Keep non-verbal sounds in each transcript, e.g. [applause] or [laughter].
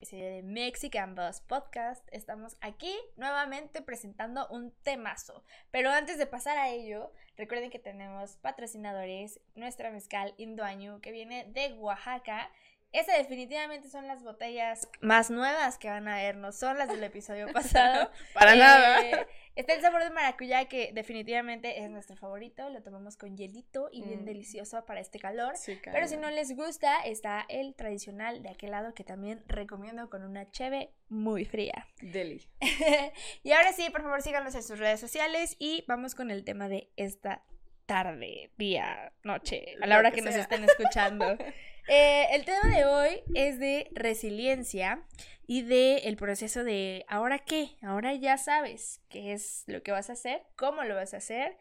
de Mexican Boss Podcast. Estamos aquí nuevamente presentando un temazo. Pero antes de pasar a ello, recuerden que tenemos patrocinadores, nuestra mezcal Indoañu que viene de Oaxaca esas definitivamente son las botellas más nuevas que van a ver, no son las del episodio [laughs] pasado. Para nada. Eh, está el sabor de maracuyá que definitivamente es nuestro favorito, lo tomamos con hielito y bien mm. delicioso para este calor. Pero si no les gusta, está el tradicional de aquel lado que también recomiendo con una cheve muy fría. Deli. [laughs] y ahora sí, por favor síganos en sus redes sociales y vamos con el tema de esta tarde, día, noche, a la hora que nos estén escuchando. [laughs] Eh, el tema de hoy es de resiliencia y de el proceso de ahora qué, ahora ya sabes qué es lo que vas a hacer, cómo lo vas a hacer.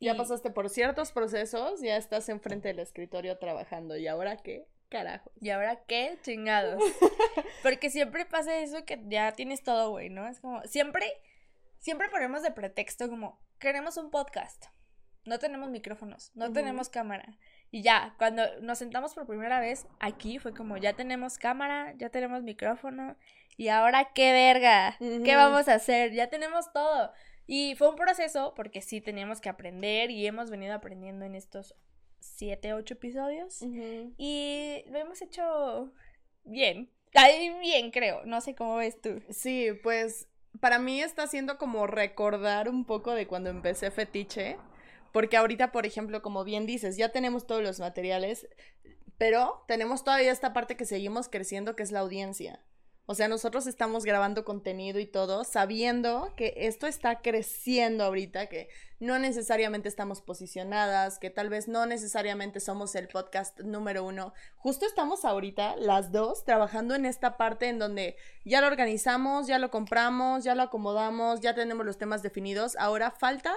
Ya pasaste por ciertos procesos, ya estás enfrente del escritorio trabajando y ahora qué, carajo. ¿Y ahora qué? Chingados. [laughs] Porque siempre pasa eso que ya tienes todo, güey, ¿no? Es como, siempre, siempre ponemos de pretexto como, queremos un podcast, no tenemos micrófonos, no tenemos cámara. Y ya, cuando nos sentamos por primera vez aquí, fue como, ya tenemos cámara, ya tenemos micrófono, y ahora qué verga, ¿qué vamos a hacer? Ya tenemos todo. Y fue un proceso porque sí teníamos que aprender y hemos venido aprendiendo en estos siete, ocho episodios. Y lo hemos hecho bien. bien, creo. No sé cómo ves tú. Sí, pues para mí está siendo como recordar un poco de cuando empecé fetiche. Porque ahorita, por ejemplo, como bien dices, ya tenemos todos los materiales, pero tenemos todavía esta parte que seguimos creciendo, que es la audiencia. O sea, nosotros estamos grabando contenido y todo, sabiendo que esto está creciendo ahorita, que no necesariamente estamos posicionadas, que tal vez no necesariamente somos el podcast número uno. Justo estamos ahorita, las dos, trabajando en esta parte en donde ya lo organizamos, ya lo compramos, ya lo acomodamos, ya tenemos los temas definidos. Ahora falta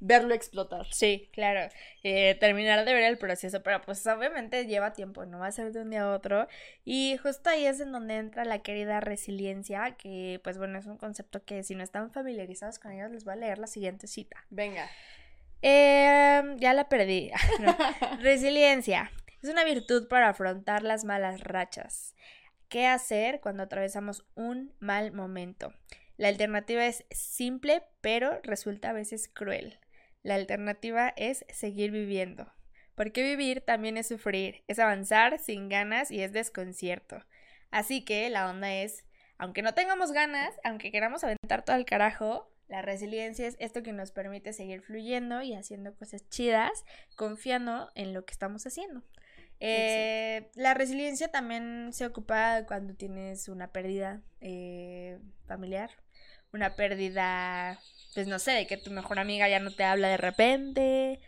verlo explotar. Sí, claro. Eh, terminar de ver el proceso, pero pues obviamente lleva tiempo, no va a ser de un día a otro. Y justo ahí es en donde entra la querida resiliencia, que pues bueno, es un concepto que si no están familiarizados con ellos, les voy a leer la siguiente cita. Venga. Em, ya la perdí. [laughs] resiliencia. Es una virtud para afrontar las malas rachas. ¿Qué hacer cuando atravesamos un mal momento? La alternativa es simple, pero resulta a veces cruel. La alternativa es seguir viviendo. Porque vivir también es sufrir, es avanzar sin ganas y es desconcierto. Así que la onda es, aunque no tengamos ganas, aunque queramos aventar todo el carajo, la resiliencia es esto que nos permite seguir fluyendo y haciendo cosas chidas, confiando en lo que estamos haciendo. Eh, la resiliencia también se ocupa cuando tienes una pérdida eh, familiar, una pérdida pues no sé, de que tu mejor amiga ya no te habla de repente.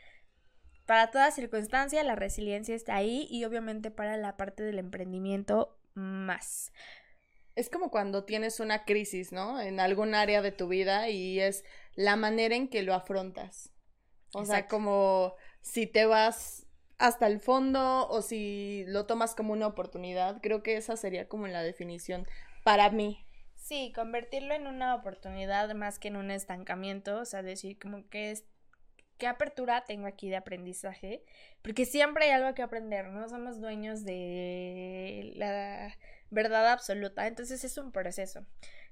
Para toda circunstancia, la resiliencia está ahí y obviamente para la parte del emprendimiento más. Es como cuando tienes una crisis, ¿no? En algún área de tu vida y es la manera en que lo afrontas. O sea, como si te vas hasta el fondo o si lo tomas como una oportunidad. Creo que esa sería como la definición para mí. Sí, convertirlo en una oportunidad más que en un estancamiento, o sea, decir como que es qué apertura tengo aquí de aprendizaje, porque siempre hay algo que aprender, no somos dueños de la verdad absoluta, entonces es un proceso.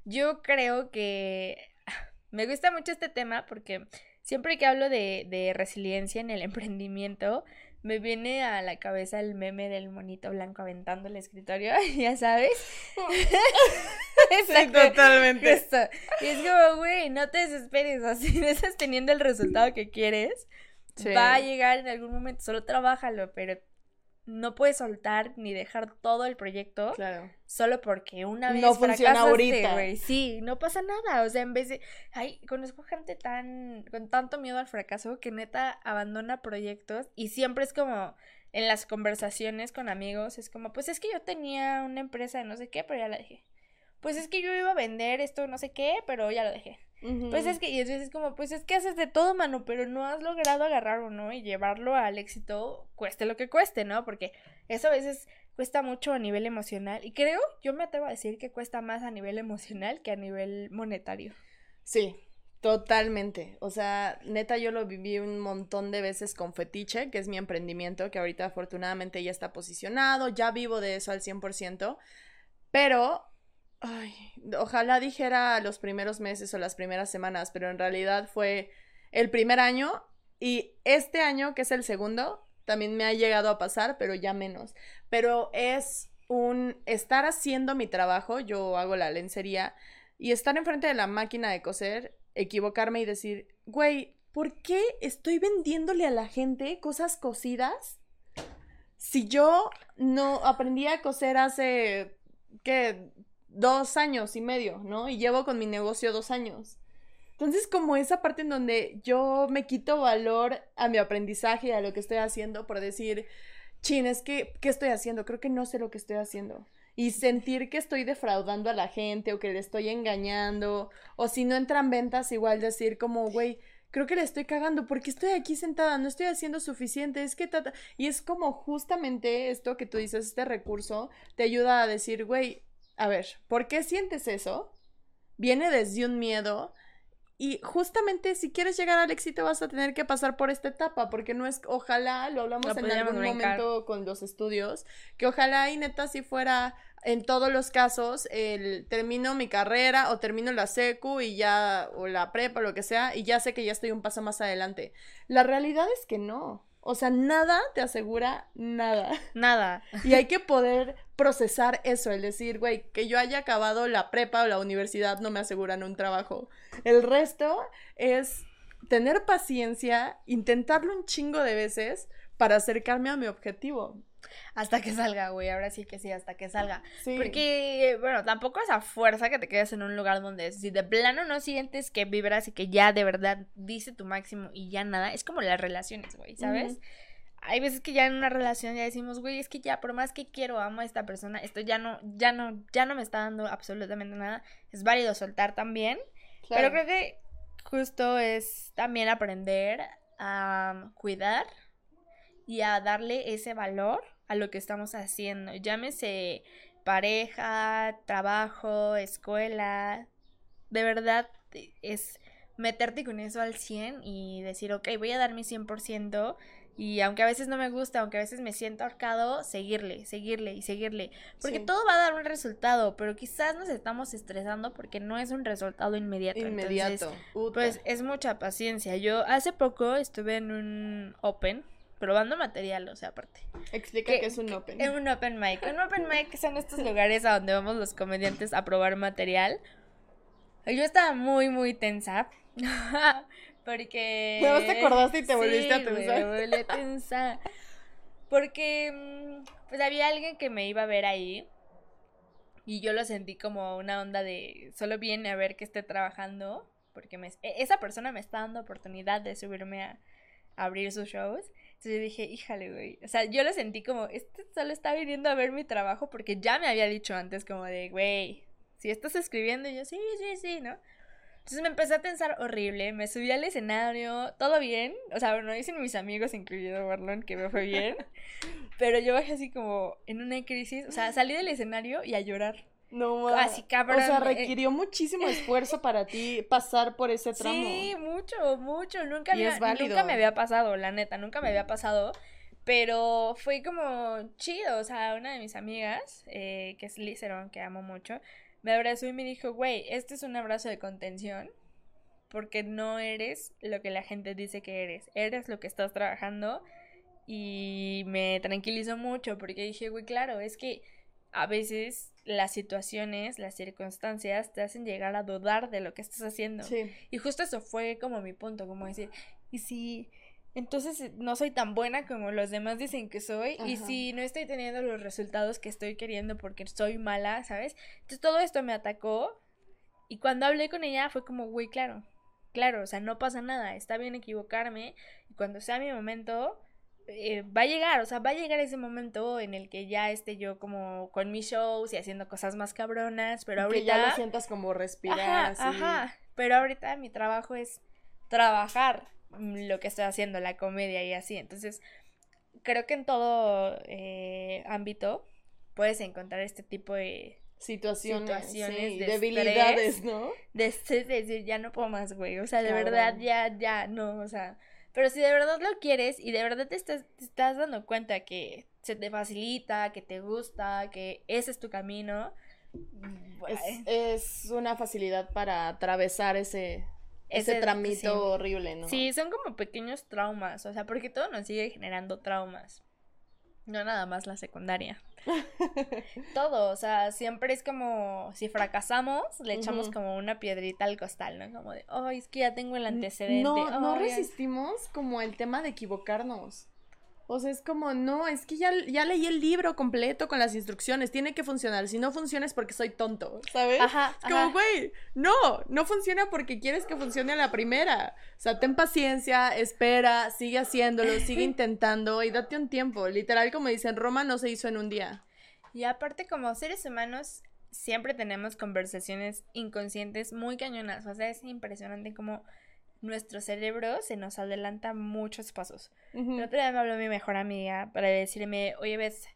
Yo creo que [laughs] me gusta mucho este tema porque siempre que hablo de, de resiliencia en el [laughs] emprendimiento, me viene a la cabeza el meme del monito blanco aventando el escritorio, [laughs] ya sabes. Sí, totalmente. Y es como, güey, no te desesperes, así [laughs] no estás teniendo el resultado que quieres. Va a llegar en algún momento, solo trabájalo, pero no puedes soltar ni dejar todo el proyecto claro. solo porque una vez no funciona ahorita. Sí, no pasa nada, o sea, en vez de ay, conozco gente tan con tanto miedo al fracaso que neta abandona proyectos y siempre es como en las conversaciones con amigos es como, pues es que yo tenía una empresa de no sé qué, pero ya la dejé. Pues es que yo iba a vender esto no sé qué, pero ya lo dejé. Pues es que, y entonces es como, pues es que haces de todo, mano, pero no has logrado agarrar uno y llevarlo al éxito, cueste lo que cueste, ¿no? Porque eso a veces cuesta mucho a nivel emocional. Y creo, yo me atrevo a decir que cuesta más a nivel emocional que a nivel monetario. Sí, Totalmente. O sea, neta, yo lo viví un montón de veces con Fetiche, que es mi emprendimiento, que ahorita afortunadamente ya está posicionado, ya vivo de eso al 100%, Pero, ay, ojalá dijera los primeros meses o las primeras semanas, pero en realidad fue el primer año y este año, que es el segundo, también me ha llegado a pasar, pero ya menos. Pero es un estar haciendo mi trabajo, yo hago la lencería, y estar enfrente de la máquina de coser, equivocarme y decir, güey, ¿por qué estoy vendiéndole a la gente cosas cosidas? Si yo no aprendí a coser hace, ¿qué? Dos años y medio, ¿no? Y llevo con mi negocio dos años. Entonces, como esa parte en donde yo me quito valor a mi aprendizaje y a lo que estoy haciendo por decir, chin, es que, ¿qué estoy haciendo? Creo que no sé lo que estoy haciendo. Y sentir que estoy defraudando a la gente o que le estoy engañando. O si no entran ventas, igual decir como, güey, creo que le estoy cagando porque estoy aquí sentada, no estoy haciendo suficiente, es que tata... Y es como justamente esto que tú dices, este recurso, te ayuda a decir, güey, a ver, ¿por qué sientes eso? Viene desde un miedo y justamente si quieres llegar al éxito vas a tener que pasar por esta etapa, porque no es, ojalá, lo hablamos en algún momento con los estudios, que ojalá y neta si fuera en todos los casos, el termino mi carrera o termino la secu y ya, o la prepa, o lo que sea, y ya sé que ya estoy un paso más adelante. La realidad es que no. O sea, nada te asegura nada. [laughs] Nada. Y hay que poder procesar eso, el decir, güey, que yo haya acabado la prepa o la universidad no me aseguran un trabajo. El resto es tener paciencia, intentarlo un chingo de veces para acercarme a mi objetivo. Hasta que salga, güey, ahora sí que sí, hasta que salga. Porque, bueno, tampoco esa fuerza que te quedes en un lugar donde si de plano no sientes que vibras y que ya de verdad dice tu máximo y ya nada, es como las relaciones, güey, ¿sabes? Hay veces que ya en una relación ya decimos, güey, es que ya por más que quiero, amo a esta persona, esto ya no, ya no, ya no me está dando absolutamente nada. Es válido soltar también. Pero creo que justo es también aprender a cuidar y a darle ese valor a lo que estamos haciendo. Llámese pareja, trabajo, escuela. De verdad es meterte con eso al 100 y decir, ok, voy a dar mi 100% y aunque a veces no me gusta, aunque a veces me siento ahorcado, seguirle, seguirle y seguirle. Porque todo va a dar un resultado, pero quizás nos estamos estresando porque no es un resultado inmediato. Inmediato. pues es mucha paciencia. Yo hace poco estuve en un Open probando material, o sea, aparte. Explica qué es un open. Es un open mic. Un open mic son estos lugares a donde vamos los comediantes a probar material. Yo estaba muy, muy tensa. [laughs] porque. Luego te acordaste y te volviste a tensar. Me volví a tensar. Porque. Mm, pues había alguien que me iba a ver ahí. Y yo lo sentí como una onda de. Solo viene a ver que esté trabajando. Porque me, e, esa persona me está dando oportunidad de subirme a abrir sus shows. Entonces yo dije, híjale, güey. O sea, yo lo sentí como, este solo está viniendo a ver mi trabajo porque ya me había dicho antes como de, güey, si estás escribiendo, y yo, sí, sí, sí, ¿no? Entonces me empecé a tensar horrible, me subí al escenario, todo bien, o sea, bueno, dicen mis amigos, incluido Marlon, que me fue bien, [laughs] pero yo bajé así como en una crisis, o sea, salí del escenario y a llorar. No, Así cabrón. O sea, eh, requirió muchísimo esfuerzo para ti pasar por ese tramo. Sí, mucho, mucho. Nunca, me, nunca me había pasado, la neta, nunca me había pasado. Pero fue como chido. O sea, una de mis amigas, eh, que es Liceron, que amo mucho, me abrazó y me dijo, güey, este es un abrazo de contención. Porque no eres lo que la gente dice que eres. Eres lo que estás trabajando. Y me tranquilizó mucho porque dije, güey, claro, es que a veces las situaciones, las circunstancias te hacen llegar a dudar de lo que estás haciendo. Y justo eso fue como mi punto, como decir, y si entonces eh, no soy tan buena como los demás dicen que soy, y si no estoy teniendo los resultados que estoy queriendo porque soy mala, ¿sabes? Entonces todo esto me atacó y cuando hablé con ella fue como, güey, claro, claro, o sea, no pasa nada, está bien equivocarme y cuando sea mi momento, eh, va a llegar, o sea, va a llegar ese momento en el que ya esté yo como con mis shows y haciendo cosas más cabronas, pero ahorita... Que ya lo sientas como respirar. Ajá, ajá, pero ahorita mi trabajo es trabajar lo que estoy haciendo, la comedia y así, entonces creo que en todo eh, ámbito puedes encontrar este tipo de situaciones, de debilidades, ¿no? De, decir, ya no puedo más, güey, o sea, de verdad, ya, ya, no, o sea pero si de verdad lo quieres y de verdad te estás, dando cuenta que se te facilita, que te gusta, que ese es tu camino, Es, es una facilidad para atravesar ese, ese, Ese- tramito sí. horrible, ¿no? Sí, son como pequeños traumas, o sea, porque todo nos sigue generando traumas. No nada más la secundaria. [laughs] Todo, o sea, siempre es como si fracasamos, le echamos como una piedrita al costal, ¿no? Como de, ay, es que ya tengo el antecedente. No, no ay, ya". resistimos como el tema de equivocarnos. O sea, es como, no, es que ya, ya leí el libro completo con las instrucciones, tiene que funcionar. Si no funciona es porque soy tonto, ¿sabes? Ajá, Es como, güey, no, no funciona porque quieres que funcione a la primera. O sea, ten paciencia, espera, sigue haciéndolo, sigue [laughs] intentando y date un tiempo. Literal, como dicen, Roma no se hizo en un día. Y aparte, como seres humanos, siempre tenemos conversaciones inconscientes muy cañonas. O sea, es impresionante como nuestro cerebro se nos adelanta muchos pasos. Ujú. El otro día me habló mi mejor amiga para decirme, oye, ves,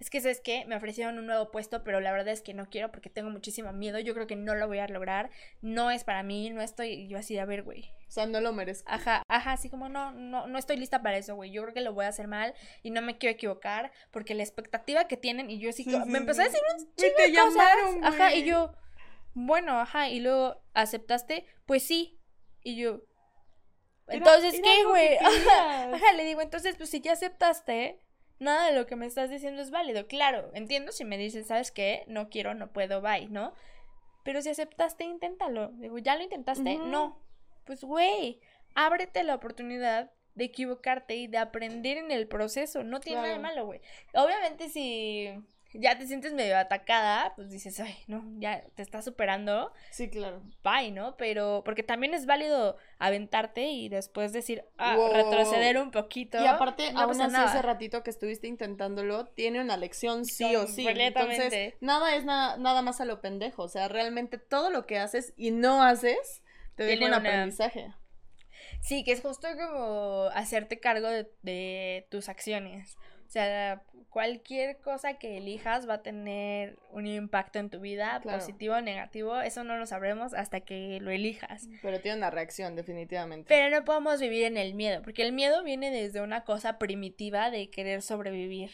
es que sabes qué, me ofrecieron un nuevo puesto, pero la verdad es que no quiero porque tengo muchísimo miedo, yo creo que no lo voy a lograr, no es para mí, no estoy, yo así, a ver, güey. O sea, no lo merezco. Ajá, ajá, así como no, no, no estoy lista para eso, güey. Yo creo que lo voy a hacer mal y no me quiero equivocar porque la expectativa que tienen y yo así, Sí, sí, me empezó a decir un chingo te de cosas. llamaron, Ajá, y yo, bueno, ajá, y luego aceptaste, pues sí, y yo, entonces era qué, güey. [laughs] Ajá, le digo, entonces pues si ya aceptaste, nada de lo que me estás diciendo es válido. Claro, entiendo si me dices, ¿sabes qué? No quiero, no puedo, bye, ¿no? Pero si aceptaste, inténtalo. Digo, ¿ya lo intentaste? No. Pues, güey, ábrete la oportunidad de equivocarte y de aprender en el proceso. No tiene nada de malo, güey. Obviamente, si ya te sientes medio atacada, pues dices, ay, no, ya te estás superando, Sí, claro. bye, ¿no? Pero, porque también es válido aventarte y después decir, ah, Wow. retroceder un poquito. Y aparte, no aún así nada. ese ratito que estuviste intentándolo, tiene una lección sí o sí. Completamente. Entonces, nada es na- nada más a lo pendejo. O sea, realmente todo lo que haces y no haces, te deja Tiene un una- aprendizaje. Sí, que es justo como hacerte cargo de, de tus acciones. O sea, cualquier cosa que elijas va a tener un impacto en tu vida, Claro. positivo o negativo. Eso no lo sabremos hasta que lo elijas. Pero tiene una reacción, definitivamente. Pero no podemos vivir en el miedo, porque el miedo viene desde una cosa primitiva de querer sobrevivir.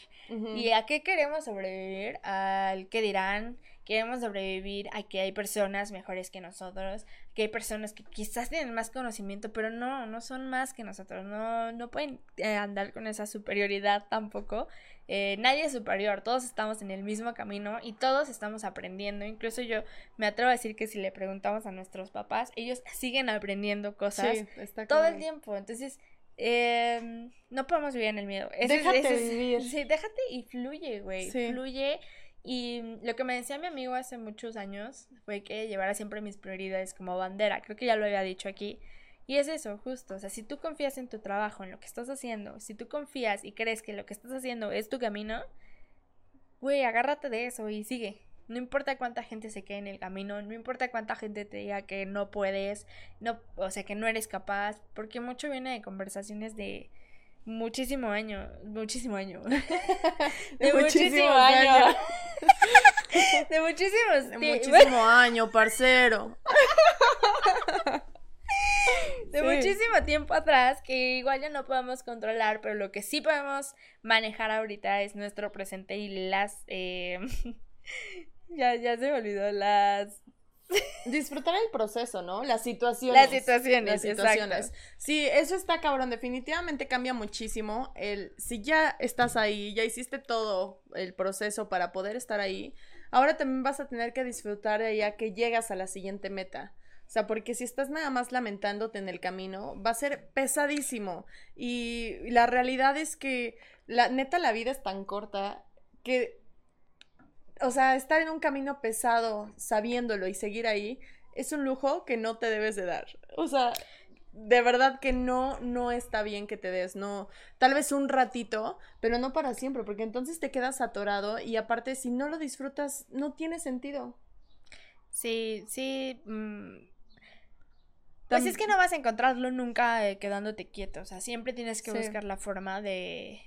¿Y a qué queremos sobrevivir? Al que dirán. Queremos sobrevivir a que hay personas mejores que nosotros, que hay personas que quizás tienen más conocimiento, pero no, no son más que nosotros, no, no pueden eh, andar con esa superioridad tampoco. Eh, nadie es superior, todos estamos en el mismo camino y todos estamos aprendiendo. Incluso yo me atrevo a decir que si le preguntamos a nuestros papás, ellos siguen aprendiendo cosas Sí, está todo el tiempo. Entonces, eh, no podemos vivir en el miedo. Ese Déjate ese vivir. Sí, déjate y fluye, güey. Sí. Fluye. Y lo que me decía mi amigo hace muchos años fue que llevara siempre mis prioridades como bandera. Creo que ya lo había dicho aquí. Y es eso, justo. O sea, si tú confías en tu trabajo, en lo que estás haciendo, si tú confías y crees que lo que estás haciendo es tu camino, güey, agárrate de eso y sigue. No importa cuánta gente se quede en el camino, no importa cuánta gente te diga que no puedes, no, o sea, que no eres capaz, porque mucho viene de conversaciones de muchísimo año, muchísimo año. [laughs] de muchísimo año. [laughs] de muchísimos De muchísimo [laughs] año, parcero. de Sí. muchísimo tiempo atrás que igual ya no podemos controlar, pero lo que sí podemos manejar ahorita es nuestro presente y las eh, ya ya se me olvidó las Disfrutar el proceso, ¿no? Las situaciones. Las situaciones, Las situaciones. exacto. Sí, eso está cabrón. Definitivamente cambia muchísimo. El, si ya estás ahí, ya hiciste todo el proceso para poder estar ahí, ahora también vas a tener que disfrutar de ya que llegas a la siguiente meta. O sea, porque si estás nada más lamentándote en el camino, va a ser pesadísimo. Y la realidad es que, la neta, la vida es tan corta que o sea, estar en un camino pesado sabiéndolo y seguir ahí es un lujo que no te debes de dar. O sea, de verdad que no, no está bien que te des, no, tal vez un ratito, pero no para siempre, porque entonces te quedas atorado y aparte si no lo disfrutas, no tiene sentido. Sí, sí. mm, Pues es que no vas a encontrarlo nunca eh, quedándote quieto. O sea, siempre tienes que Sí. buscar la forma de.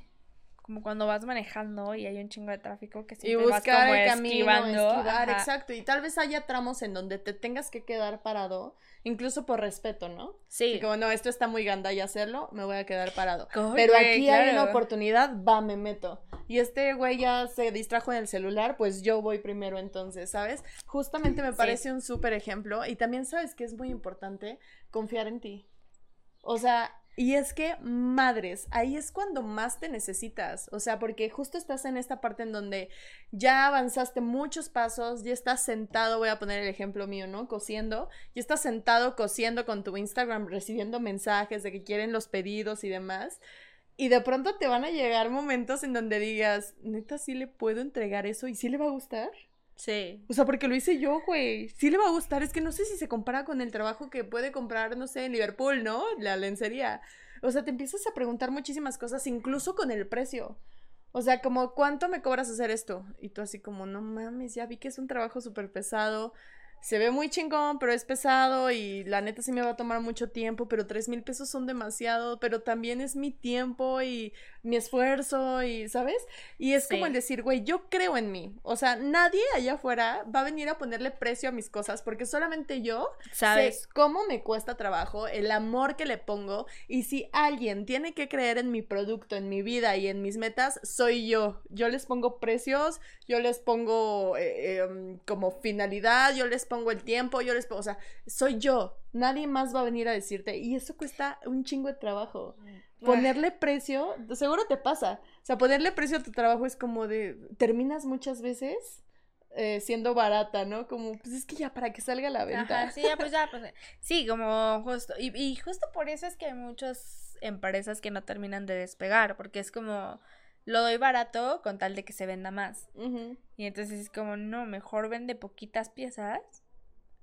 Como cuando vas manejando y hay un chingo de tráfico que Y siempre vas buscar como el camino, esquivando. esquivar, ajá. exacto. Y tal vez haya tramos en donde te tengas que quedar parado, incluso por respeto, ¿no? Sí. Y como, no, esto está muy ganda y hacerlo, me voy a quedar parado. Ay, Pero aquí hay una oportunidad, va, me meto. y este güey ya se distrajo en el celular, pues yo voy primero entonces, ¿sabes? Justamente me parece un súper ejemplo y también sabes que es muy importante confiar en ti. O sea, y es que, madres, ahí es cuando más te necesitas. O sea, porque justo estás en esta parte en donde ya avanzaste muchos pasos, ya estás sentado, voy a poner el ejemplo mío, ¿no? Cosiendo, ya estás sentado cosiendo con tu Instagram, recibiendo mensajes de que quieren los pedidos y demás. Y de pronto te van a llegar momentos en donde digas, neta, sí le puedo entregar eso y sí le va a gustar. Sí. O sea, porque lo hice yo, güey. Sí le va a gustar. Es que no sé si se compara con el trabajo que puede comprar, no sé, en Liverpool, ¿no? La lencería. O sea, te empiezas a preguntar muchísimas cosas, incluso con el precio. O sea, como, ¿cuánto me cobras hacer esto? Y tú así como, no mames, ya vi que es un trabajo súper pesado se ve muy chingón, pero es pesado y la neta sí me va a tomar mucho tiempo, pero tres mil pesos son demasiado, pero también es mi tiempo y mi esfuerzo y, ¿sabes? Y es como el decir, güey, yo creo en mí. O sea, nadie allá afuera va a venir a ponerle precio a mis cosas porque solamente yo ¿Sabes? sé cómo me cuesta trabajo, el amor que le pongo y si alguien tiene que creer en mi producto, en mi vida y en mis metas, soy yo. Yo les pongo precios, yo les pongo eh, em, como finalidad, yo les pongo el tiempo, yo les pongo, o sea, soy yo, nadie más va a venir a decirte y eso cuesta un chingo de trabajo. Mm. Ponerle precio, seguro te pasa, o sea, ponerle precio a tu trabajo es como de, terminas muchas veces eh, siendo barata, ¿no? Como, pues es que ya para que salga a la venta. sí, ya, pues ya, pues [laughs] sí, como justo, y, y justo por eso es que hay muchas empresas que no terminan de despegar, porque es como lo doy barato con tal de que se venda más. Y entonces es como, no, mejor vende poquitas piezas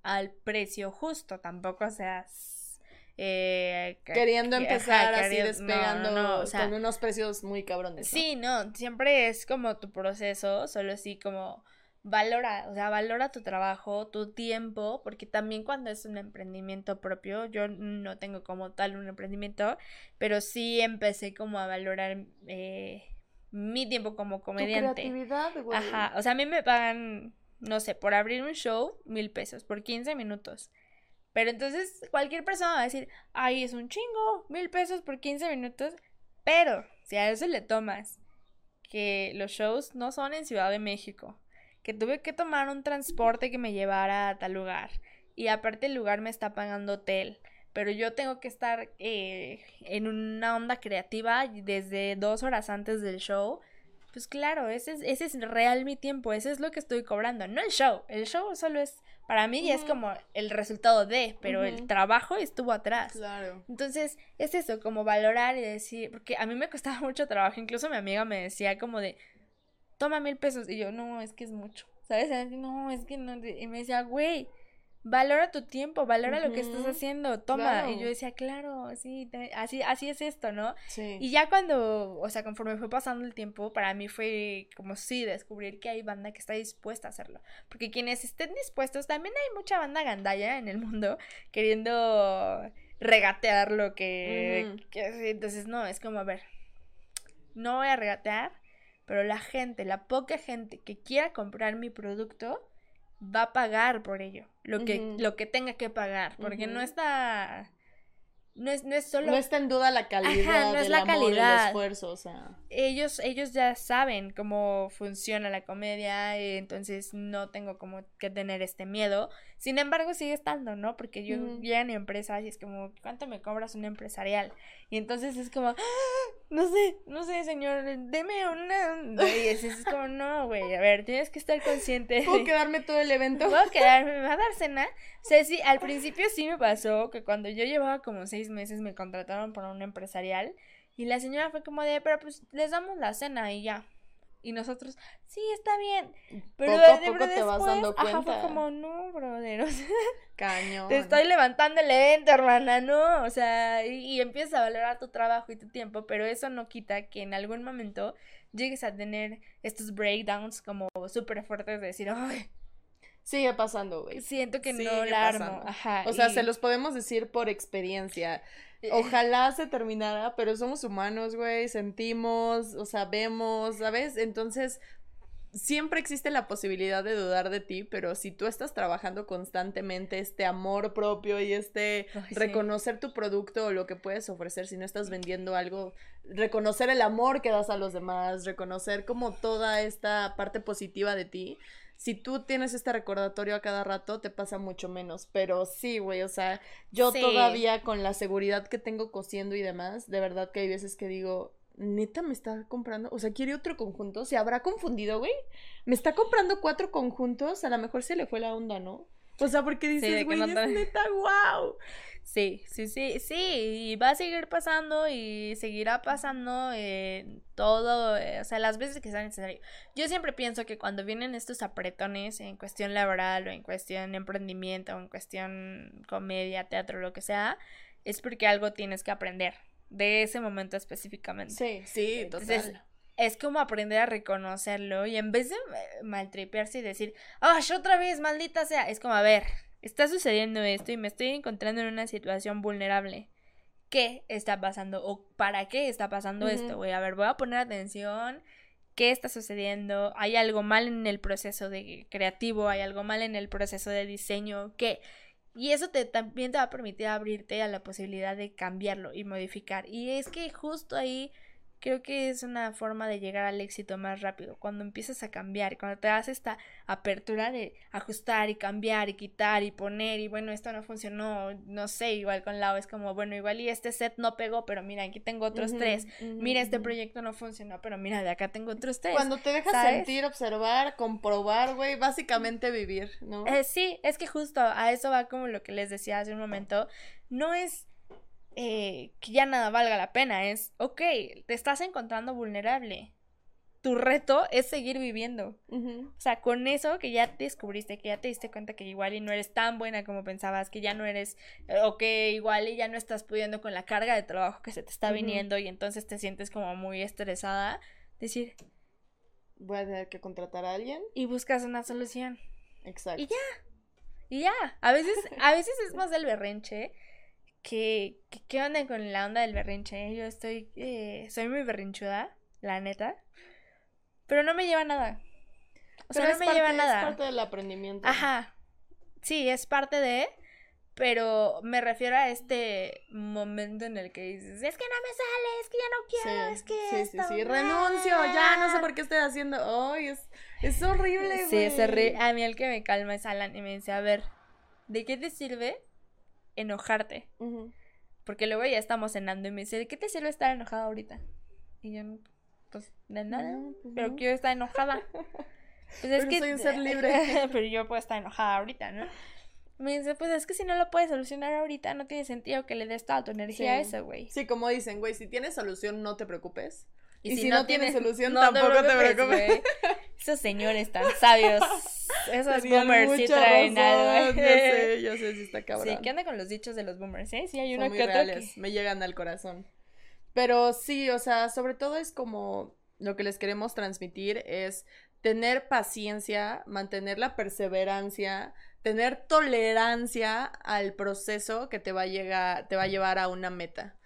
al precio justo, tampoco seas... Eh, Queriendo empezar así despegando con unos precios muy cabrones. Sí, no, siempre es como tu proceso, solo así como valora, o sea, valora tu trabajo, tu tiempo, porque también cuando es un emprendimiento propio, yo no tengo como tal un emprendimiento, pero sí empecé como a valorar eh, mi tiempo como comediante. Tu creatividad, güey. Ajá, o sea, a mí me pagan, no sé, por abrir un show, mil pesos, por 15 minutos. Pero entonces cualquier persona va a decir, ay, es un chingo, mil pesos por 15 minutos. Pero si a eso le tomas que los shows no son en Ciudad de México, que tuve que tomar un transporte que me llevara a tal lugar, y aparte el lugar me está pagando hotel, pero yo tengo que estar eh, en una onda creativa desde dos horas antes del show. Pues claro, ese es, ese es real mi tiempo, ese es lo que estoy cobrando, no el show. El show solo es, para mí, ya es como el resultado de, pero el trabajo estuvo atrás. Claro. Entonces, es eso, como valorar y decir, porque a mí me costaba [laughs] mucho trabajo, incluso mi amiga me decía como de, toma mil pesos, y yo, no, es que es mucho, ¿sabes? No, es que no, y me decía, güey, valora tu tiempo, valora lo que estás haciendo, toma. Y yo decía, claro, sí, así, así es esto, ¿no? Sí. Y ya cuando, o sea, conforme fue pasando el tiempo, para mí fue como sí, descubrir que hay banda que está dispuesta a hacerlo. Porque quienes estén dispuestos, también hay mucha banda gandalla en el mundo [laughs] queriendo regatear lo que, que entonces no, es como, a ver, no voy a regatear, pero la gente, la poca gente que quiera comprar mi producto, va a pagar por ello, lo que, lo que tenga que pagar, porque no está no es, no es solo... No está en duda la calidad no es la calidad. el esfuerzo, o sea... Ellos, ellos ya saben cómo funciona la comedia, y entonces no tengo como que tener este miedo. Sin embargo, sigue estando, ¿no? Porque yo mm. en empresas y es como, ¿cuánto me cobras un empresarial? Y entonces es como, ¡Ah! no sé, no sé, señor, deme una... Y es, es como, no, güey, a ver, tienes que estar consciente. ¿Puedo quedarme todo el evento? ¿Puedo quedarme? ¿Me va a dar cena? O sea, sí, al principio sí me pasó que cuando yo llevaba como seis meses me contrataron por un empresarial y la señora fue como de, pero pues les damos la cena y ya. Y nosotros, sí, está bien. Pero poco a poco te vas dando cuenta. Ajá, fue como, no, brother. Cañón. Te estoy levantando el evento, hermana, no. O sea, y, y, empiezas a valorar tu trabajo y tu tiempo, pero eso no quita que en algún momento llegues a tener estos breakdowns como súper fuertes de decir, ay, Sigue pasando, güey. Siento que no la armo. Ajá, o sea, se los podemos decir por experiencia. Eh, Ojalá se terminara, pero somos humanos, güey, sentimos, o sea, vemos, ¿sabes? Entonces, siempre existe la posibilidad de dudar de ti, pero si tú estás trabajando constantemente este amor propio y este reconocer tu producto o lo que puedes ofrecer, si no estás vendiendo algo, reconocer el amor que das a los demás, reconocer como toda esta parte positiva de ti. Si tú tienes este recordatorio a cada rato, te pasa mucho menos. Pero sí, güey, o sea, yo todavía con la seguridad que tengo cosiendo y demás, de verdad que hay veces que digo, neta me está comprando, o sea, quiere otro conjunto, se habrá confundido, güey. Me está comprando cuatro conjuntos, a lo mejor se le fue la onda, ¿no? O sea, porque dices, güey, es neta, wow. Sí, sí, sí, sí, y va a seguir pasando y seguirá pasando eh, todo, eh, o sea, las veces que sea necesario. Yo siempre pienso que cuando vienen estos apretones en cuestión laboral o en cuestión emprendimiento o en cuestión comedia, teatro, lo que sea, es porque algo tienes que aprender de ese momento específicamente. Sí, sí, total. Es como aprender a reconocerlo y en vez de eh, maltripearse y decir, ¡ah, yo otra vez, maldita sea! Es como, a ver, está sucediendo esto y me estoy encontrando en una situación vulnerable. ¿Qué está pasando? ¿O para qué está pasando esto? Voy a ver, voy a poner atención. ¿Qué está sucediendo? ¿Hay algo mal en el proceso de creativo? ¿Hay algo mal en el proceso de diseño? ¿Qué? Y eso te, también te va a permitir abrirte a la posibilidad de cambiarlo y modificar. Y es que justo ahí creo que es una forma de llegar al éxito más rápido. Cuando empiezas a cambiar, cuando te das esta apertura de ajustar y cambiar y quitar y poner y bueno, esto no funcionó, no sé, igual con Lao es como, bueno, igual y este set no pegó, pero mira, aquí tengo otros tres. mira, este proyecto no funcionó, pero mira, de acá tengo otros tres. Cuando te dejas sentir, observar, comprobar, güey, básicamente vivir, ¿no? Eh, sí, es que justo a eso va como lo que les decía hace un momento. No es eh, que ya nada valga la pena. Es, ok, te estás encontrando vulnerable. Tu reto es seguir viviendo. O sea, con eso que ya descubriste, que ya te diste cuenta que igual y no eres tan buena como pensabas, que ya no eres, eh, o que igual y ya no estás pudiendo con la carga de trabajo que se te está viniendo y entonces te sientes como muy estresada, decir, voy a tener que contratar a alguien. Y buscas una solución. Exacto. Y ya. Y ya. A veces, a veces es más el berrinche que, ¿qué onda con la onda del berrinche? Yo estoy, eh, soy muy berrinchuda, la neta, pero no me lleva nada. O sea, no me lleva nada. Es parte del aprendimiento. Ajá. Sí, es parte de, pero me refiero a este momento en el que dices, es que no me sale, es que ya no quiero, es que... Sí, sí, sí, renuncio, ya no sé por qué estoy haciendo, ay, es, es horrible. Sí, es horrible. A mí el que me calma es Alan y me dice, a ver, ¿de qué te sirve enojarte. Porque luego ya estamos cenando y me dice, ¿de qué te sirve estar enojada ahorita? Y yo, pues, de nada, pues pero quiero estar enojada. [laughs] Pues es que... Soy un ser libre. [laughs] pero yo puedo estar enojada ahorita, ¿no? Me dice, pues es que si no lo puedes solucionar ahorita, no tiene sentido que le des toda tu energía a eso, güey. Sí, como dicen, güey, si tienes solución, no te preocupes. Y, si, no, tienes solución, tampoco te preocupes. Esos señores tan sabios. [laughs] Esos boomers sí traen algo. Yo sé, yo sé [laughs] si está cabrón. Sí, ¿qué onda con los dichos de los boomers? ¿eh? Sí, hay uno que Me llegan al corazón. Pero sí, o sea, sobre todo es como lo que les queremos transmitir es tener paciencia, mantener la perseverancia, tener tolerancia al proceso que te va a llegar, te va a llevar a una meta.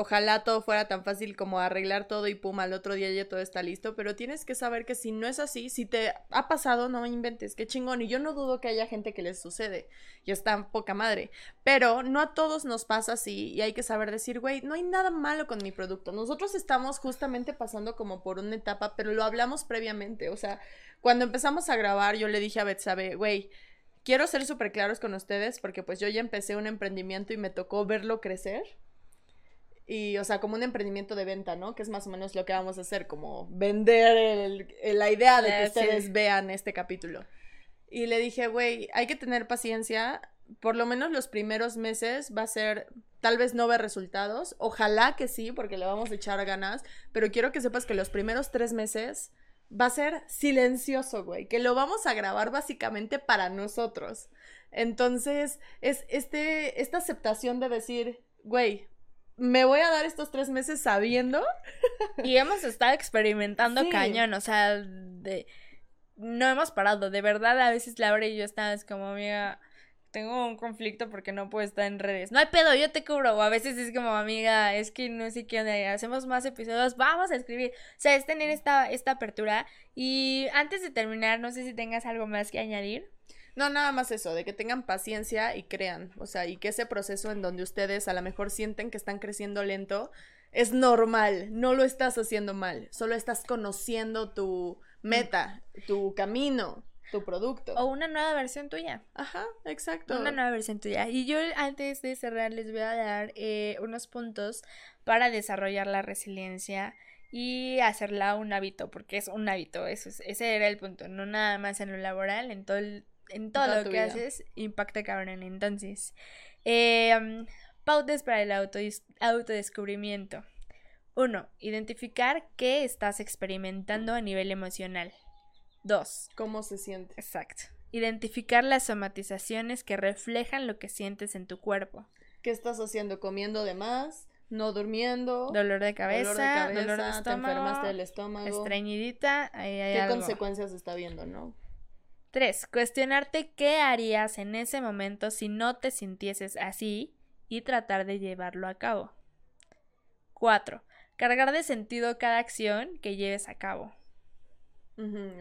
Ojalá todo fuera tan fácil como arreglar todo y pum, al otro día ya todo está listo, pero tienes que saber que si no es así, si te ha pasado, no inventes, qué chingón. Y yo no dudo que haya gente que les sucede, y está poca madre, pero no a todos nos pasa así y hay que saber decir, güey, no hay nada malo con mi producto. Nosotros estamos justamente pasando como por una etapa, pero lo hablamos previamente, o sea, cuando empezamos a grabar, yo le dije a Betsabe, güey, quiero ser súper claros con ustedes porque pues yo ya empecé un emprendimiento y me tocó verlo crecer y, o sea, como un emprendimiento de venta, ¿no? Que es más o menos lo que vamos a hacer, como vender la idea de que eh, ustedes vean este capítulo. Y le dije, güey, hay que tener paciencia. Por lo menos los primeros meses va a ser, tal vez no ver resultados. Ojalá que sí, porque le vamos a echar ganas. Pero quiero que sepas que los primeros tres meses va a ser silencioso, güey. Que lo vamos a grabar básicamente para nosotros. Entonces, es este, esta aceptación de decir, güey, me voy a dar estos tres meses sabiendo. Y hemos estado experimentando cañón, o sea, de... no hemos parado, de verdad, a veces Laura y yo estamos como, amiga, tengo un conflicto porque no puedo estar en redes. No hay pedo, yo te cubro. O a veces es como, amiga, es que no sé qué onda, hacemos más episodios, vamos a escribir. O sea, es tener esta, esta apertura. Y antes de terminar, no sé si tengas algo más que añadir. No, nada más eso, de que tengan paciencia y crean, o sea, y que ese proceso en donde ustedes a lo mejor sienten que están creciendo lento, es normal, no lo estás haciendo mal, solo estás conociendo tu meta, tu camino tu producto. O una nueva versión tuya. Ajá, exacto. Una nueva versión tuya. Y yo antes de cerrar les voy a dar eh, unos puntos para desarrollar la resiliencia y hacerla un hábito, porque es un hábito, eso es, ese era el punto, no nada más en lo laboral, en todo, en todo lo que haces impacta cabrón. Entonces, eh, pautas para el autodescubrimiento. Uno, identificar qué estás experimentando a nivel emocional. Dos. ¿Cómo se siente? Exacto. Identificar las somatizaciones que reflejan lo que sientes en tu cuerpo. ¿Qué estás haciendo? ¿Comiendo de más? ¿No durmiendo? Dolor de cabeza, dolor de, estómago, te enfermaste del estómago. Estreñidita, ¿Qué consecuencias está viendo, no? Tres, cuestionarte qué harías en ese momento si no te sintieses así y tratar de llevarlo a cabo. Cuatro, cargar de sentido cada acción que lleves a cabo.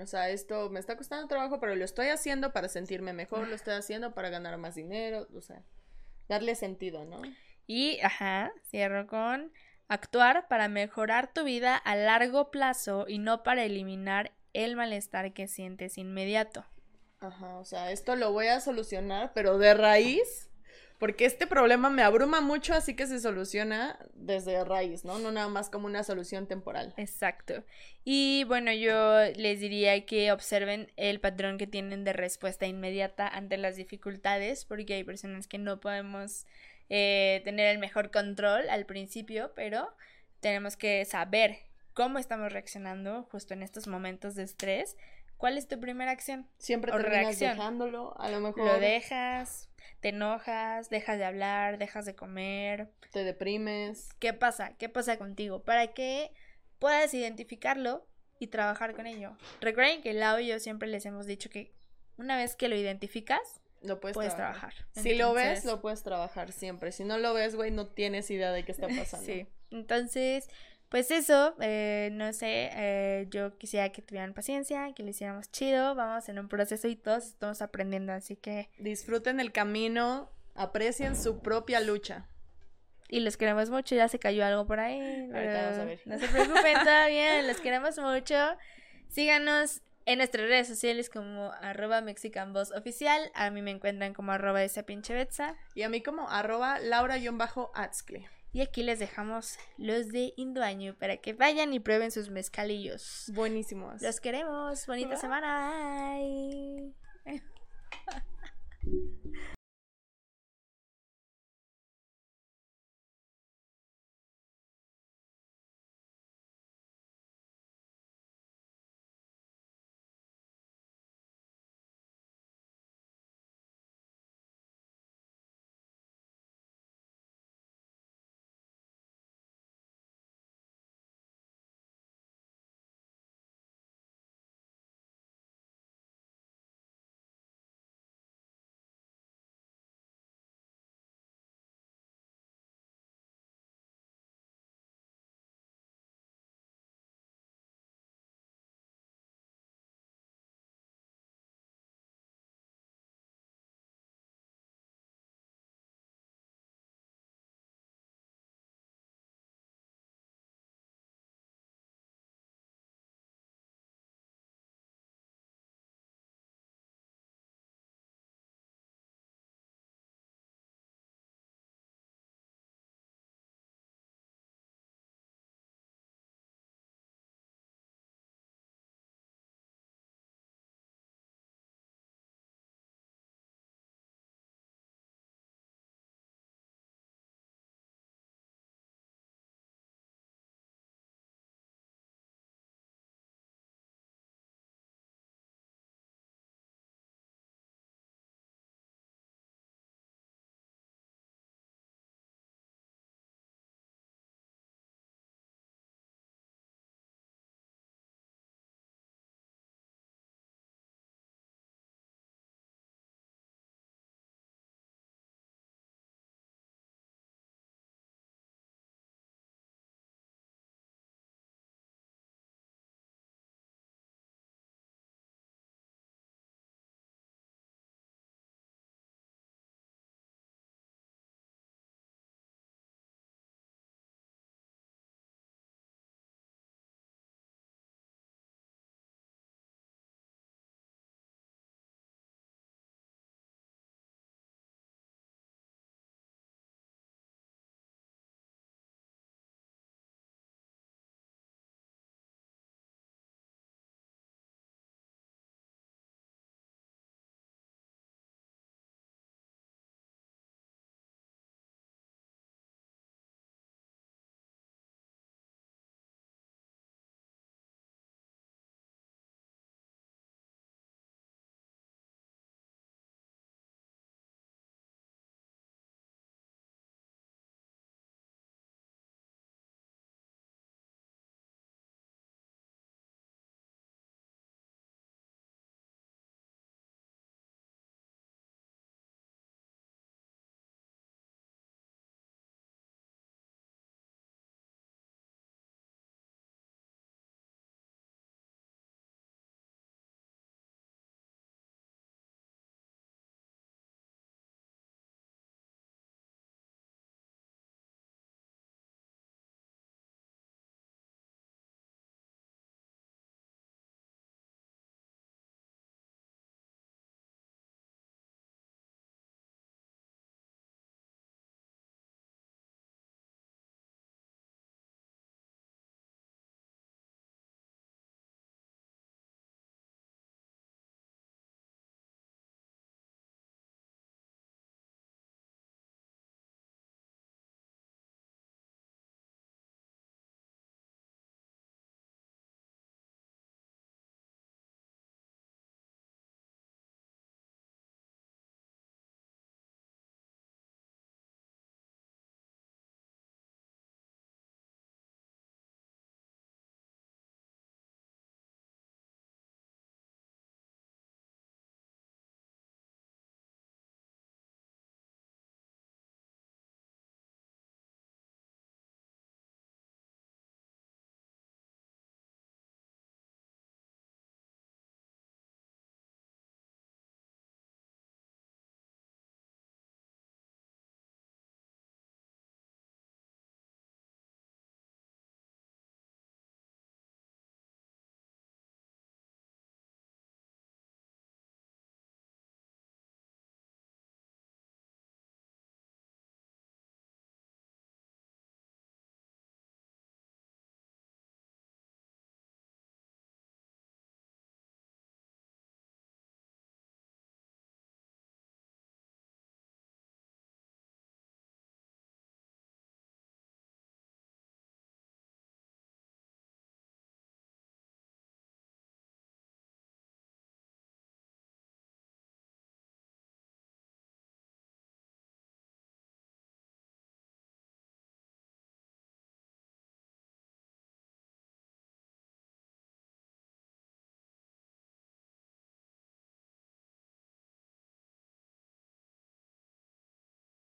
O sea, esto me está costando trabajo, pero lo estoy haciendo para sentirme mejor, lo estoy haciendo para ganar más dinero, o sea, darle sentido, ¿no? Y, ajá, cierro con actuar para mejorar tu vida a largo plazo y no para eliminar el malestar que sientes inmediato. Ajá, o sea, esto lo voy a solucionar, pero de raíz porque este problema me abruma mucho, así que se soluciona desde raíz, ¿no? No nada más como una solución temporal. Exacto. Y bueno, yo les diría que observen el patrón que tienen de respuesta inmediata ante las dificultades, porque hay personas que no podemos eh, tener el mejor control al principio, pero tenemos que saber cómo estamos reaccionando justo en estos momentos de estrés. ¿Cuál es tu primera acción? Siempre terminas dejándolo, a lo mejor. Lo dejas, te enojas, dejas de hablar, dejas de comer. Te deprimes. ¿Qué pasa? ¿Qué pasa contigo? Para que puedas identificarlo y trabajar con ello. Recuerden que Lau y yo siempre les hemos dicho que una vez que lo identificas, lo puedes, trabajar. Si lo ves, lo puedes trabajar siempre. Si no lo ves, güey, no tienes idea de qué está [laughs] pasando. sí. Entonces, pues eso, eh, no sé, eh, yo quisiera que tuvieran paciencia, que lo hiciéramos chido, vamos en un proceso y todos estamos aprendiendo, así que... Disfruten el camino, aprecien su propia lucha. Y los queremos mucho, ya se cayó algo por ahí. vamos a ver. No se preocupen, todavía, [laughs] los queremos mucho. Síganos en nuestras redes sociales como arroba oficial. A mí me encuentran como arroba esa pinche betza. Y a mí como arroba laura-atzcle. Y aquí les dejamos los de Induaño para que vayan y prueben sus mezcalillos. Buenísimos. Los queremos. Bonita [laughs] semana. Bye. [laughs]